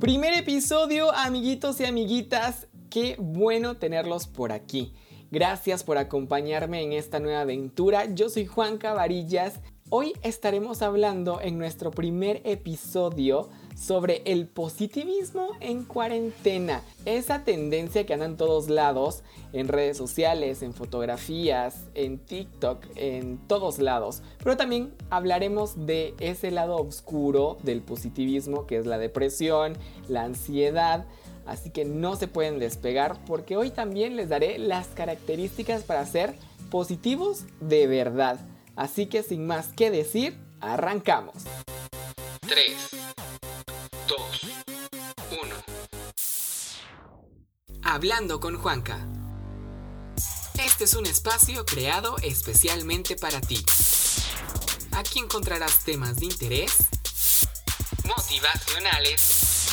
Primer episodio, amiguitos y amiguitas. Qué bueno tenerlos por aquí. Gracias por acompañarme en esta nueva aventura. Yo soy Juan Cavarillas. Hoy estaremos hablando en nuestro primer episodio sobre el positivismo en cuarentena. Esa tendencia que anda en todos lados, en redes sociales, en fotografías, en TikTok, en todos lados. Pero también hablaremos de ese lado oscuro del positivismo que es la depresión, la ansiedad. Así que no se pueden despegar porque hoy también les daré las características para ser positivos de verdad. Así que sin más que decir, arrancamos. 3, 2, 1. Hablando con Juanca. Este es un espacio creado especialmente para ti. Aquí encontrarás temas de interés, motivacionales,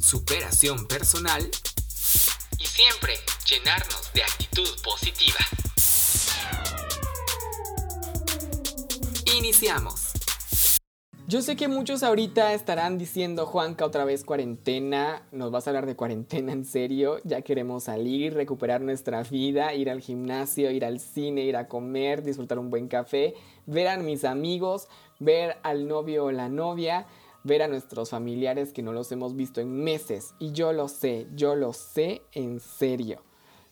superación personal y siempre llenarnos de actitud positiva. Iniciamos. Yo sé que muchos ahorita estarán diciendo, Juanca, otra vez cuarentena, nos vas a hablar de cuarentena en serio, ya queremos salir, recuperar nuestra vida, ir al gimnasio, ir al cine, ir a comer, disfrutar un buen café, ver a mis amigos, ver al novio o la novia, ver a nuestros familiares que no los hemos visto en meses. Y yo lo sé, yo lo sé en serio.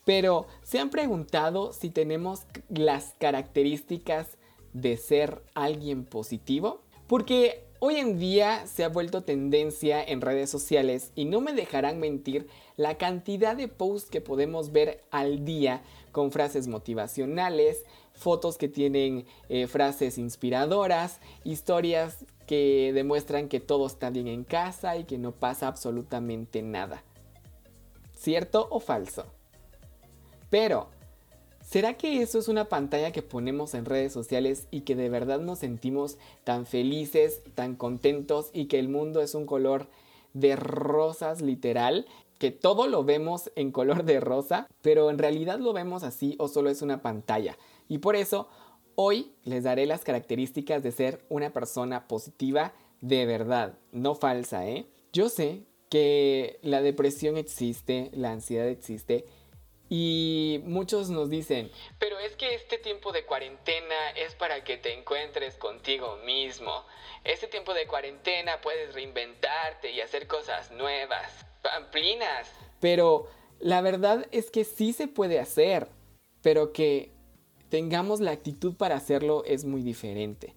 Pero, ¿se han preguntado si tenemos las características de ser alguien positivo? Porque hoy en día se ha vuelto tendencia en redes sociales y no me dejarán mentir la cantidad de posts que podemos ver al día con frases motivacionales, fotos que tienen eh, frases inspiradoras, historias que demuestran que todo está bien en casa y que no pasa absolutamente nada. ¿Cierto o falso? Pero, ¿Será que eso es una pantalla que ponemos en redes sociales y que de verdad nos sentimos tan felices, tan contentos y que el mundo es un color de rosas literal? Que todo lo vemos en color de rosa, pero en realidad lo vemos así o solo es una pantalla. Y por eso hoy les daré las características de ser una persona positiva de verdad, no falsa, ¿eh? Yo sé que la depresión existe, la ansiedad existe, y muchos nos dicen, pero es que este tiempo de cuarentena es para que te encuentres contigo mismo. Este tiempo de cuarentena puedes reinventarte y hacer cosas nuevas, pamplinas. Pero la verdad es que sí se puede hacer, pero que tengamos la actitud para hacerlo es muy diferente.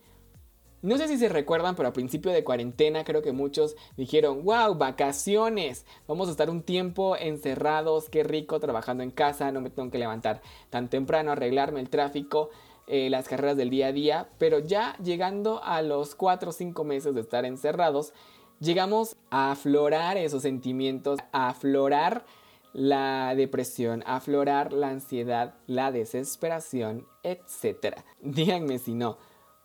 No sé si se recuerdan, pero a principio de cuarentena creo que muchos dijeron, wow, vacaciones, vamos a estar un tiempo encerrados, qué rico trabajando en casa, no me tengo que levantar tan temprano, arreglarme el tráfico, eh, las carreras del día a día, pero ya llegando a los 4 o 5 meses de estar encerrados, llegamos a aflorar esos sentimientos, a aflorar la depresión, aflorar la ansiedad, la desesperación, etc. Díganme si no.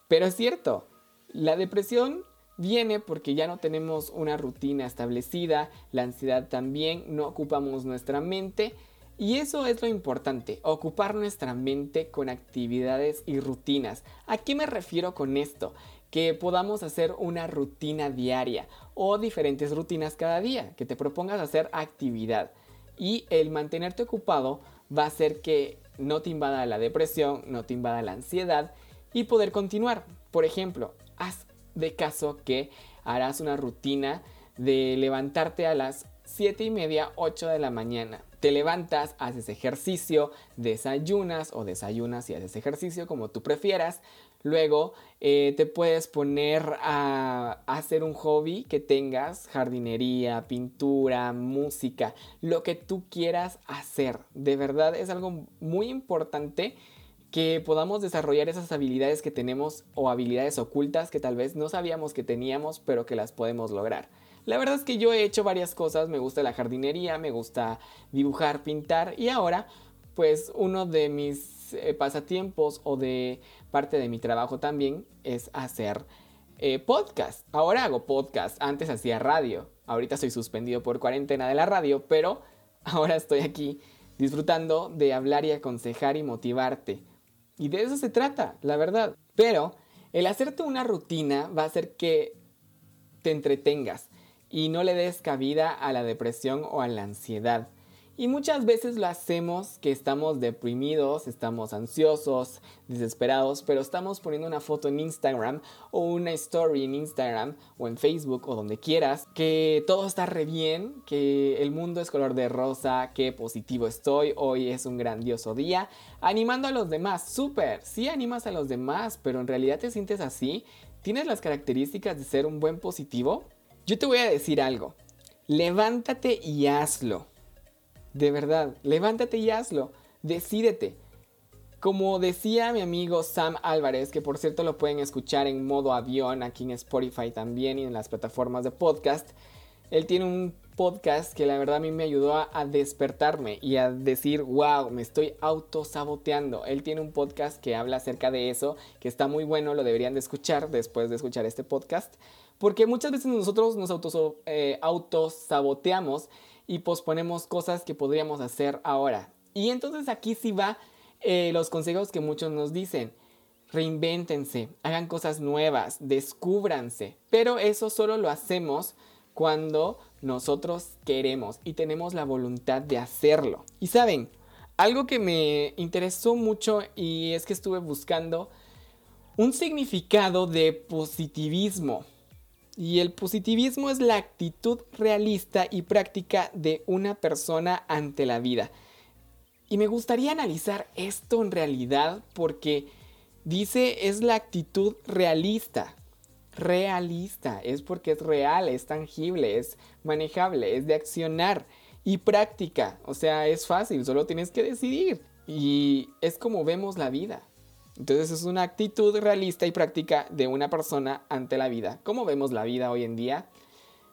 Pero es cierto, la depresión viene porque ya no tenemos una rutina establecida, la ansiedad también, no ocupamos nuestra mente y eso es lo importante, ocupar nuestra mente con actividades y rutinas. ¿A qué me refiero con esto? Que podamos hacer una rutina diaria o diferentes rutinas cada día, que te propongas hacer actividad. Y el mantenerte ocupado va a hacer que no te invada la depresión, no te invada la ansiedad y poder continuar. Por ejemplo, haz de caso que harás una rutina de levantarte a las 7 y media, 8 de la mañana. Te levantas, haces ejercicio, desayunas o desayunas y haces ejercicio como tú prefieras. Luego eh, te puedes poner a hacer un hobby que tengas, jardinería, pintura, música, lo que tú quieras hacer. De verdad es algo muy importante que podamos desarrollar esas habilidades que tenemos o habilidades ocultas que tal vez no sabíamos que teníamos, pero que las podemos lograr. La verdad es que yo he hecho varias cosas, me gusta la jardinería, me gusta dibujar, pintar y ahora pues uno de mis eh, pasatiempos o de parte de mi trabajo también es hacer eh, podcast. Ahora hago podcast, antes hacía radio, ahorita estoy suspendido por cuarentena de la radio, pero ahora estoy aquí disfrutando de hablar y aconsejar y motivarte y de eso se trata, la verdad. Pero el hacerte una rutina va a hacer que te entretengas y no le des cabida a la depresión o a la ansiedad. Y muchas veces lo hacemos que estamos deprimidos, estamos ansiosos, desesperados, pero estamos poniendo una foto en Instagram o una story en Instagram o en Facebook o donde quieras, que todo está re bien, que el mundo es color de rosa, que positivo estoy, hoy es un grandioso día, animando a los demás, súper, sí animas a los demás, pero en realidad te sientes así, tienes las características de ser un buen positivo. Yo te voy a decir algo, levántate y hazlo de verdad, levántate y hazlo. Decídete. Como decía mi amigo Sam Álvarez, que por cierto lo pueden escuchar en modo avión aquí en Spotify también y en las plataformas de podcast, él tiene un podcast que la verdad a mí me ayudó a, despertarme y a decir, wow, me estoy autosaboteando. Él tiene un podcast que habla acerca de eso, que está muy bueno, lo deberían de escuchar después de escuchar este podcast, porque muchas veces nosotros nos eh, autosaboteamos y posponemos cosas que podríamos hacer ahora. Y entonces aquí sí va eh, los consejos que muchos nos dicen. Reinvéntense, hagan cosas nuevas, descúbranse. Pero eso solo lo hacemos cuando nosotros queremos y tenemos la voluntad de hacerlo. Y saben, algo que me interesó mucho y es que estuve buscando un significado de positivismo. Y el positivismo es la actitud realista y práctica de una persona ante la vida. Y me gustaría analizar esto en realidad porque dice es la actitud realista. Realista, es porque es real, es tangible, es manejable, es de accionar y práctica. O sea, es fácil, solo tienes que decidir. Y es como vemos la vida. Entonces es una actitud realista y práctica de una persona ante la vida. ¿Cómo vemos la vida hoy en día?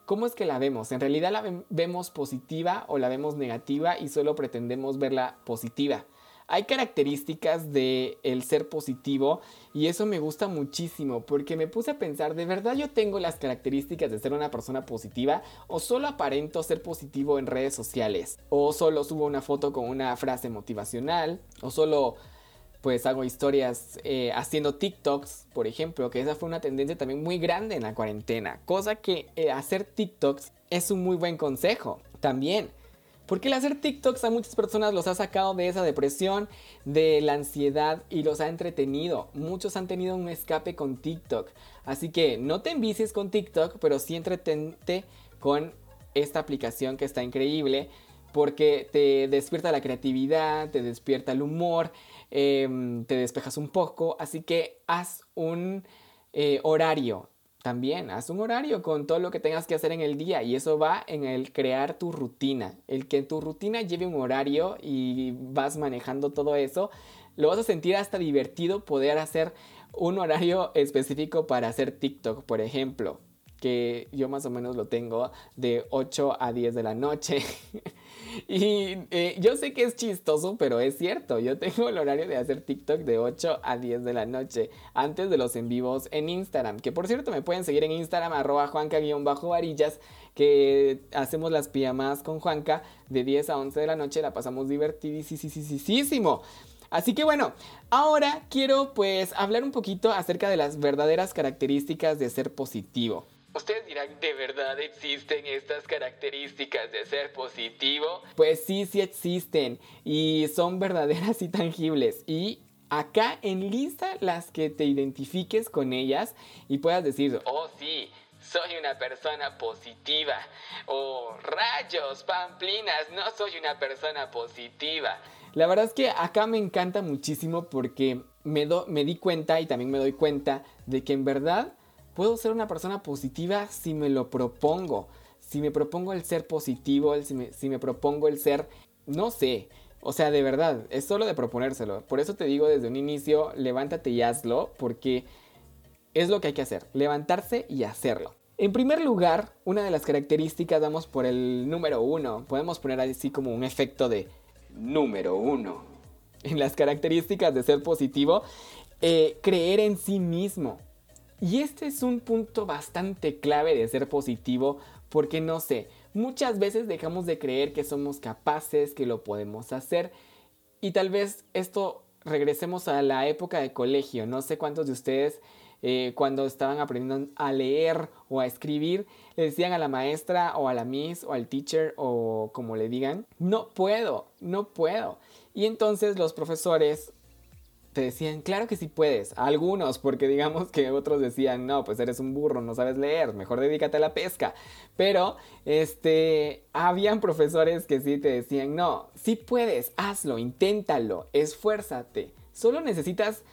¿Cómo es que la vemos? ¿En realidad la vemos positiva o la vemos negativa y solo pretendemos verla positiva? Hay características de el ser positivo y eso me gusta muchísimo porque me puse a pensar, ¿de verdad yo tengo las características de ser una persona positiva o solo aparento ser positivo en redes sociales? ¿O solo subo una foto con una frase motivacional? ¿O solo pues hago historias eh, haciendo TikToks, por ejemplo, que esa fue una tendencia también muy grande en la cuarentena. Cosa que eh, hacer TikToks es un muy buen consejo también. Porque el hacer TikToks a muchas personas los ha sacado de esa depresión, de la ansiedad y los ha entretenido. Muchos han tenido un escape con TikTok. Así que no te envicies con TikTok, pero sí entretente con esta aplicación que está increíble porque te despierta la creatividad, te despierta el humor, Em, te despejas un poco, así que haz un eh, horario también, haz un horario con todo lo que tengas que hacer en el día y eso va en el crear tu rutina, el que tu rutina lleve un horario y vas manejando todo eso, lo vas a sentir hasta divertido poder hacer un horario específico para hacer TikTok, por ejemplo que yo más o menos lo tengo de 8 a 10 de la noche. y eh, yo sé que es chistoso, pero es cierto. Yo tengo el horario de hacer TikTok de 8 a 10 de la noche, antes de los en vivos en Instagram. Que por cierto me pueden seguir en Instagram, arroba juanca-varillas, que hacemos las pijamas con Juanca de 10 a 11 de la noche. La pasamos divertidísimo. Así que bueno, ahora quiero pues hablar un poquito acerca de las verdaderas características de ser positivo. Ustedes dirán, ¿de verdad existen estas características de ser positivo? Pues sí, sí existen y son verdaderas y tangibles. Y acá enlista las que te identifiques con ellas y puedas decir, oh sí, soy una persona positiva. O rayos, pamplinas, no soy una persona positiva. La verdad es que acá me encanta muchísimo porque me, me di cuenta y también me doy cuenta de que en verdad Puedo ser una persona positiva si me lo propongo. Si me propongo el ser positivo, si, me, propongo el ser, no sé, o sea, de verdad, es solo de proponérselo. Por eso te digo desde un inicio, levántate y hazlo, porque es lo que hay que hacer, levantarse y hacerlo. En primer lugar, una de las características damos por el número uno. Podemos poner así como un efecto de número uno. En las características de ser positivo, eh, creer en sí mismo. Y este es un punto bastante clave de ser positivo porque no sé, muchas veces dejamos de creer que somos capaces, que lo podemos hacer y tal vez esto regresemos a la época de colegio. No sé cuántos de ustedes eh, cuando estaban aprendiendo a leer o a escribir, le decían a la maestra o a la miss o al teacher o como le digan, no puedo, no puedo. Y entonces los profesores te decían, claro que sí puedes. algunos, porque digamos que otros decían, no, pues eres un burro, no sabes leer, mejor dedícate a la pesca. Pero, este, habían profesores que sí te decían, no, sí puedes, hazlo, inténtalo, esfuérzate. Solo necesitas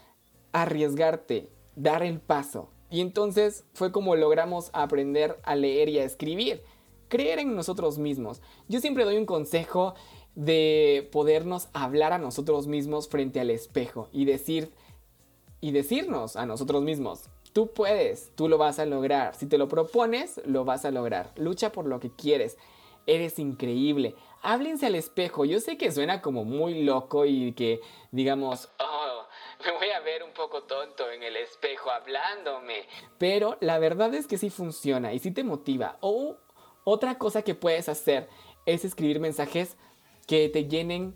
arriesgarte, dar el paso. Y entonces fue como logramos aprender a leer y a escribir. Creer en nosotros mismos. Yo siempre doy un consejo de podernos hablar a nosotros mismos frente al espejo y decir y decirnos a nosotros mismos, tú puedes, tú lo vas a lograr, si te lo propones, lo vas a lograr, lucha por lo que quieres, eres increíble, háblense al espejo, yo sé que suena como muy loco y que digamos, oh, me voy a ver un poco tonto en el espejo hablándome, pero la verdad es que sí funciona y sí te motiva. O otra cosa que puedes hacer es escribir mensajes que te llenen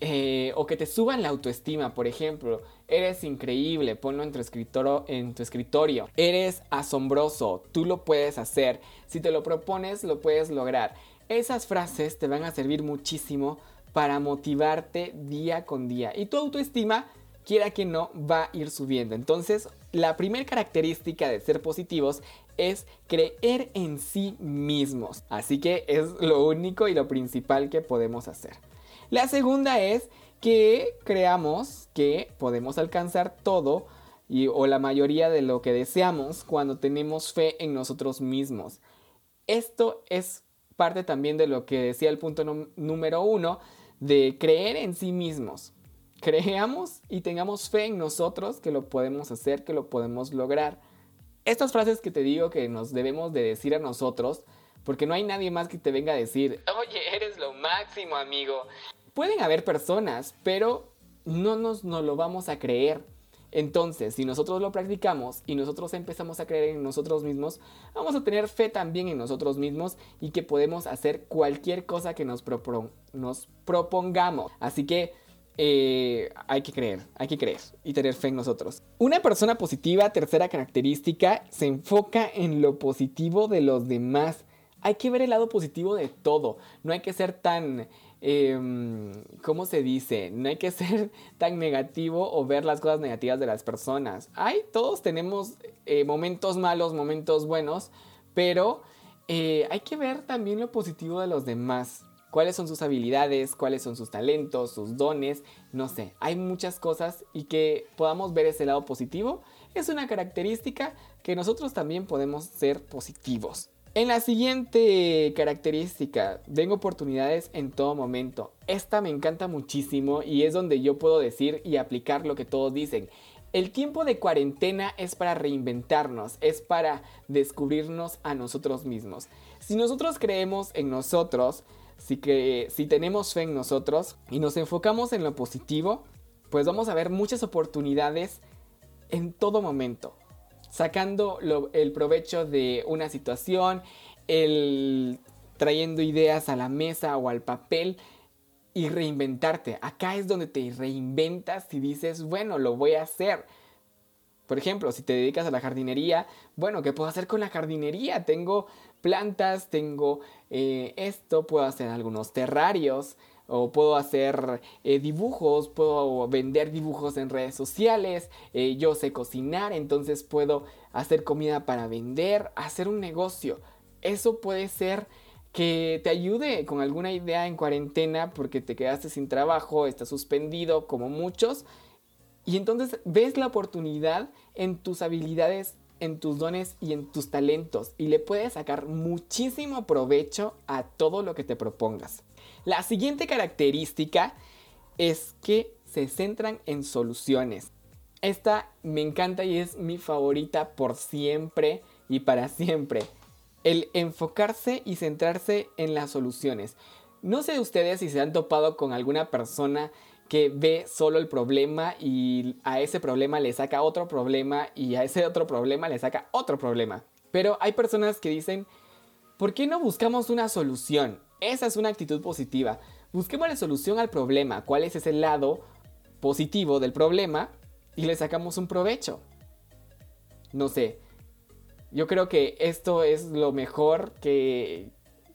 eh, o que te suban la autoestima, por ejemplo. Eres increíble, ponlo en tu, escritorio, en tu escritorio. Eres asombroso, tú lo puedes hacer. Si te lo propones, lo puedes lograr. Esas frases te van a servir muchísimo para motivarte día con día. Y tu autoestima, quiera que no, va a ir subiendo. Entonces, la primera característica de ser positivos es creer en sí mismos. Así que es lo único y lo principal que podemos hacer. La segunda es que creamos que podemos alcanzar todo y, o la mayoría de lo que deseamos cuando tenemos fe en nosotros mismos. Esto es parte también de lo que decía el punto número uno, de creer en sí mismos. Creamos y tengamos fe en nosotros que lo podemos hacer, que lo podemos lograr. Estas frases que te digo que nos debemos de decir a nosotros, porque no hay nadie más que te venga a decir, oye, eres lo máximo, amigo. Pueden haber personas, pero no nos no lo vamos a creer. Entonces, si nosotros lo practicamos y nosotros empezamos a creer en nosotros mismos, vamos a tener fe también en nosotros mismos y que podemos hacer cualquier cosa que nos, nos propongamos. Así que eh, hay que creer, hay que creer y tener fe en nosotros. Una persona positiva, tercera característica, se enfoca en lo positivo de los demás. Hay que ver el lado positivo de todo. No hay que ser tan, em, ¿cómo se dice? No hay que ser tan negativo o ver las cosas negativas de las personas. Hay, todos tenemos eh, momentos malos, momentos buenos, pero eh, hay que ver también lo positivo de los demás cuáles son sus habilidades, cuáles son sus talentos, sus dones, no sé, hay muchas cosas y que podamos ver ese lado positivo es una característica que nosotros también podemos ser positivos. En la siguiente característica, den oportunidades en todo momento. Esta me encanta muchísimo y es donde yo puedo decir y aplicar lo que todos dicen. El tiempo de cuarentena es para reinventarnos, es para descubrirnos a nosotros mismos. Si nosotros creemos en nosotros, Que si tenemos fe en nosotros y nos enfocamos en lo positivo, pues vamos a ver muchas oportunidades en todo momento, sacando el provecho de una situación, el trayendo ideas a la mesa o al papel y reinventarte. Acá es donde te reinventas y dices, bueno, lo voy a hacer. Por ejemplo, si te dedicas a la jardinería, bueno, ¿qué puedo hacer con la jardinería? Tengo plantas, tengo eh, esto, puedo hacer algunos terrarios o puedo hacer eh, dibujos, puedo vender dibujos en redes sociales, eh, yo sé cocinar, entonces puedo hacer comida para vender, hacer un negocio. Eso puede ser que te ayude con alguna idea en cuarentena porque te quedaste sin trabajo, estás suspendido como muchos. Y entonces ves la oportunidad en tus habilidades en tus dones y en tus talentos y le puedes sacar muchísimo provecho a todo lo que te propongas. La siguiente característica es que se centran en soluciones. Esta me encanta y es mi favorita por siempre y para siempre. El enfocarse y centrarse en las soluciones. No sé ustedes si se han topado con alguna persona que ve solo el problema y a ese problema le saca otro problema y a ese otro problema le saca otro problema. Pero hay personas que dicen, ¿por qué no buscamos una solución? Esa es una actitud positiva. Busquemos la solución al problema, cuál es ese lado positivo del problema y le sacamos un provecho. No sé. Yo creo que esto es lo mejor que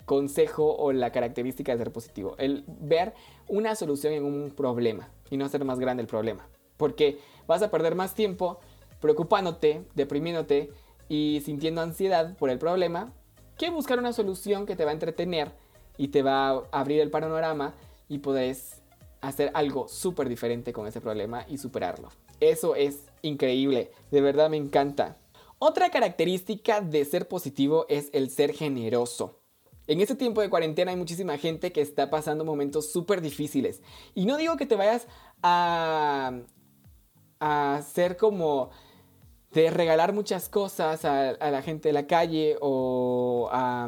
consejo o la característica de ser positivo. El ver una solución en un problema y no hacer más grande el problema. Porque vas a perder más tiempo preocupándote, deprimiéndote y sintiendo ansiedad por el problema que buscar una solución que te va a entretener y te va a abrir el panorama y podés hacer algo súper diferente con ese problema y superarlo. Eso es increíble, de verdad me encanta. Otra característica de ser positivo es el ser generoso. En este tiempo de cuarentena hay muchísima gente que está pasando momentos súper difíciles. Y no digo que te vayas a, a ser como de regalar muchas cosas a, la gente de la calle o a,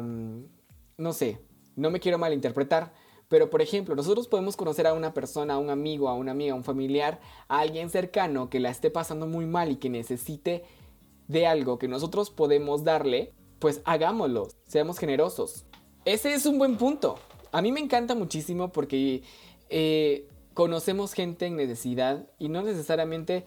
no sé, no me quiero malinterpretar, pero por ejemplo, nosotros podemos conocer a una persona, a un amigo, a una amiga, a un familiar, a alguien cercano que la esté pasando muy mal y que necesite de algo que nosotros podemos darle, pues hagámoslo, seamos generosos. Ese es un buen punto. A mí me encanta muchísimo porque eh, conocemos gente en necesidad y no necesariamente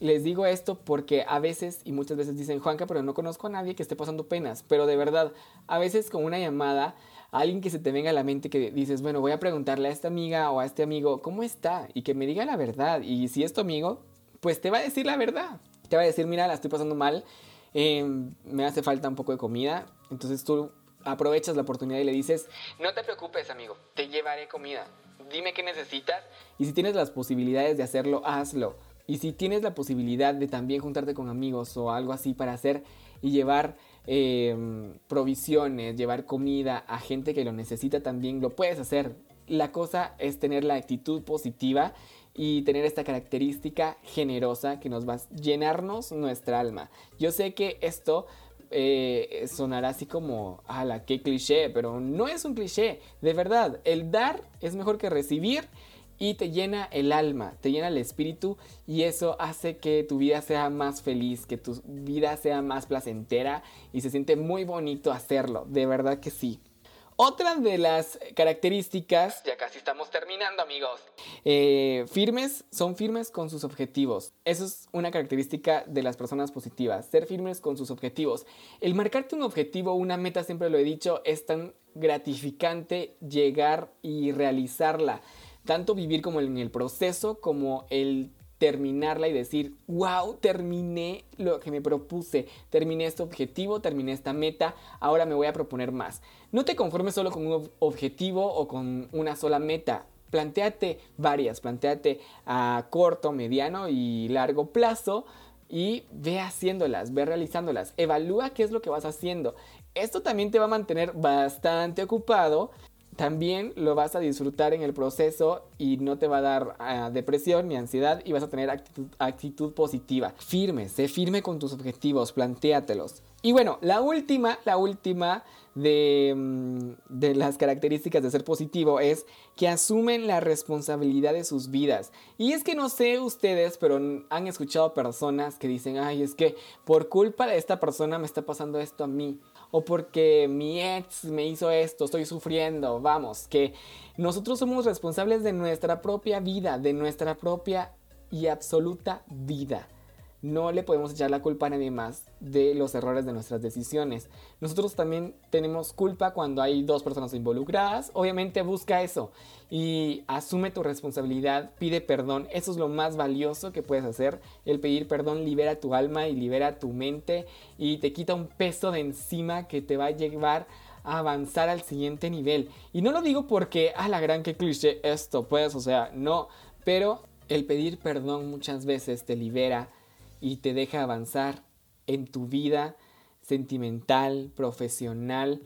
les digo esto porque a veces y muchas veces dicen Juanca, pero no conozco a nadie que esté pasando penas. Pero de verdad, a veces con una llamada, alguien que se te venga a la mente que dices, bueno, voy a preguntarle a esta amiga o a este amigo, ¿cómo está? Y que me diga la verdad. Y si es tu amigo, pues te va a decir la verdad. Te va a decir, mira, la estoy pasando mal, em, me hace falta un poco de comida. Entonces tú aprovechas la oportunidad y le dices, no te preocupes amigo, te llevaré comida. Dime qué necesitas. Y si tienes las posibilidades de hacerlo, hazlo. Y si tienes la posibilidad de también juntarte con amigos o algo así para hacer y llevar em, provisiones, llevar comida a gente que lo necesita también, lo puedes hacer. La cosa es tener la actitud positiva y tener esta característica generosa que nos va a llenarnos nuestra alma. Yo sé que esto eh, sonará así como, ala, qué cliché, pero no es un cliché. De verdad, el dar es mejor que recibir y te llena el alma, te llena el espíritu y eso hace que tu vida sea más feliz, que tu vida sea más placentera y se siente muy bonito hacerlo, de verdad que sí. Otra de las características, ya casi estamos terminando amigos, eh, firmes, son firmes con sus objetivos. Eso es una característica de las personas positivas, ser firmes con sus objetivos. El marcarte un objetivo, una meta, siempre lo he dicho, es tan gratificante llegar y realizarla. Tanto vivir como en el proceso, como el terminarla y decir, wow, terminé lo que me propuse, terminé este objetivo, terminé esta meta, ahora me voy a proponer más. No te conformes solo con un objetivo o con una sola meta. Plantéate varias, plantéate a corto, mediano y largo plazo y ve haciéndolas, ve realizándolas, evalúa qué es lo que vas haciendo. Esto también te va a mantener bastante ocupado también lo vas a disfrutar en el proceso y no te va a dar ah, depresión ni ansiedad y vas a tener actitud, positiva. Firme, sé firme con tus objetivos, plantéatelos. Y bueno, la última, la última de, mm, de, las características de ser positivo es que asumen la responsabilidad de sus vidas. Y es que no sé ustedes, pero han escuchado personas que dicen, ay, es que por culpa de esta persona me está pasando esto a mí o porque mi ex me hizo esto, estoy sufriendo, vamos, que nosotros somos responsables de nuestra propia vida, de nuestra propia y absoluta vida. No le podemos echar la culpa a nadie más de los errores de nuestras decisiones. Nosotros también tenemos culpa cuando hay dos personas involucradas. Obviamente busca eso y asume tu responsabilidad, pide perdón. Eso es lo más valioso que puedes hacer. El pedir perdón libera tu alma y libera tu mente y te quita un peso de encima que te va a llevar a avanzar al siguiente nivel. Y no lo digo porque, a la gran que cliché esto, pues, o sea, no. Pero el pedir perdón muchas veces te libera y te deja avanzar en tu vida sentimental, profesional,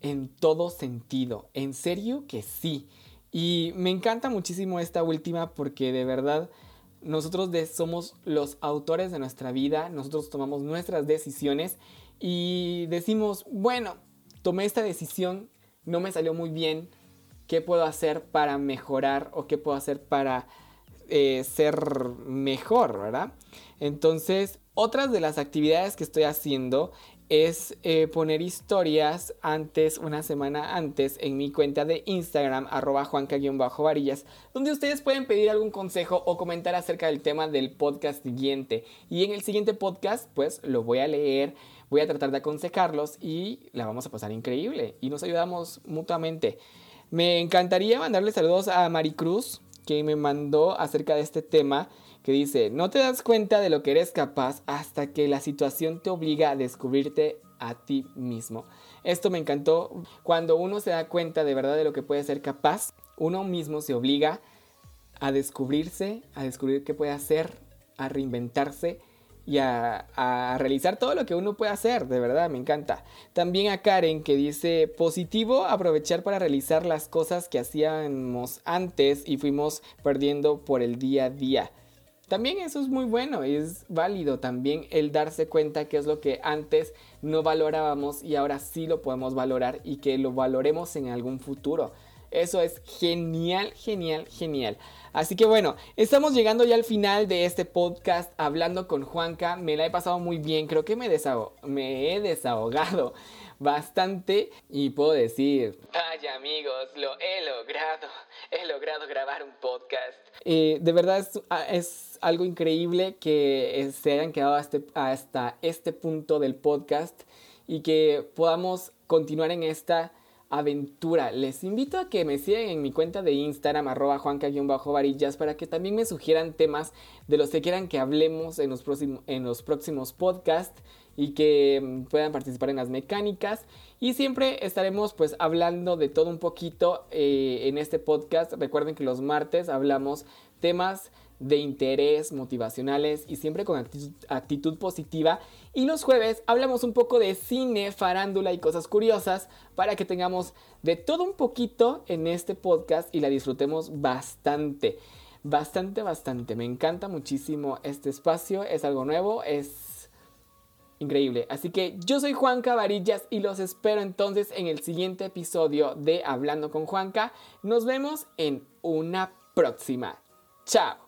en todo sentido. En serio que sí. Y me encanta muchísimo esta última porque de verdad nosotros somos los autores de nuestra vida, nosotros tomamos nuestras decisiones y decimos, bueno, tomé esta decisión, no me salió muy bien, ¿qué puedo hacer para mejorar o qué puedo hacer para eh, ser mejor, ¿verdad? Entonces, otras de las actividades que estoy haciendo es eh, poner historias antes, una semana antes, en mi cuenta de Instagram, arroba juanca-varillas, donde ustedes pueden pedir algún consejo o comentar acerca del tema del podcast siguiente. Y en el siguiente podcast, pues lo voy a leer, voy a tratar de aconsejarlos y la vamos a pasar increíble. Y nos ayudamos mutuamente. Me encantaría mandarle saludos a Maricruz, que me mandó acerca de este tema que dice, no te das cuenta de lo que eres capaz hasta que la situación te obliga a descubrirte a ti mismo. Esto me encantó. Cuando uno se da cuenta de verdad de lo que puede ser capaz, uno mismo se obliga a descubrirse, a descubrir qué puede hacer, a reinventarse y a, realizar todo lo que uno puede hacer, de verdad, me encanta. También a Karen que dice, positivo aprovechar para realizar las cosas que hacíamos antes y fuimos perdiendo por el día a día. También eso es muy bueno es válido también el darse cuenta que es lo que antes no valorábamos y ahora sí lo podemos valorar y que lo valoremos en algún futuro. Eso es genial, genial, genial. Así que bueno, estamos llegando ya al final de este podcast hablando con Juanca. Me la he pasado muy bien, creo que me, me he desahogado bastante y puedo decir, vaya amigos, lo he logrado, he logrado grabar un podcast. Eh, de verdad es, ah, es, algo increíble que eh, se hayan quedado hasta, hasta este punto del podcast y que podamos continuar en esta aventura. Les invito a que me sigan en mi cuenta de Instagram, arroba juanca-varillas, para que también me sugieran temas de los que quieran que hablemos en los, próximos, en los próximos podcasts y que mm, puedan participar en las mecánicas. Y siempre estaremos pues hablando de todo un poquito eh, en este podcast. Recuerden que los martes hablamos temas de interés motivacionales y siempre con actitud, positiva. Y los jueves hablamos un poco de cine, farándula y cosas curiosas para que tengamos de todo un poquito en este podcast y la disfrutemos bastante. Bastante, bastante. Me encanta muchísimo este espacio. Es algo nuevo. Es Increíble. Así que yo soy Juanca Varillas y los espero entonces en el siguiente episodio de Hablando con Juanca. Nos vemos en una próxima. Chao.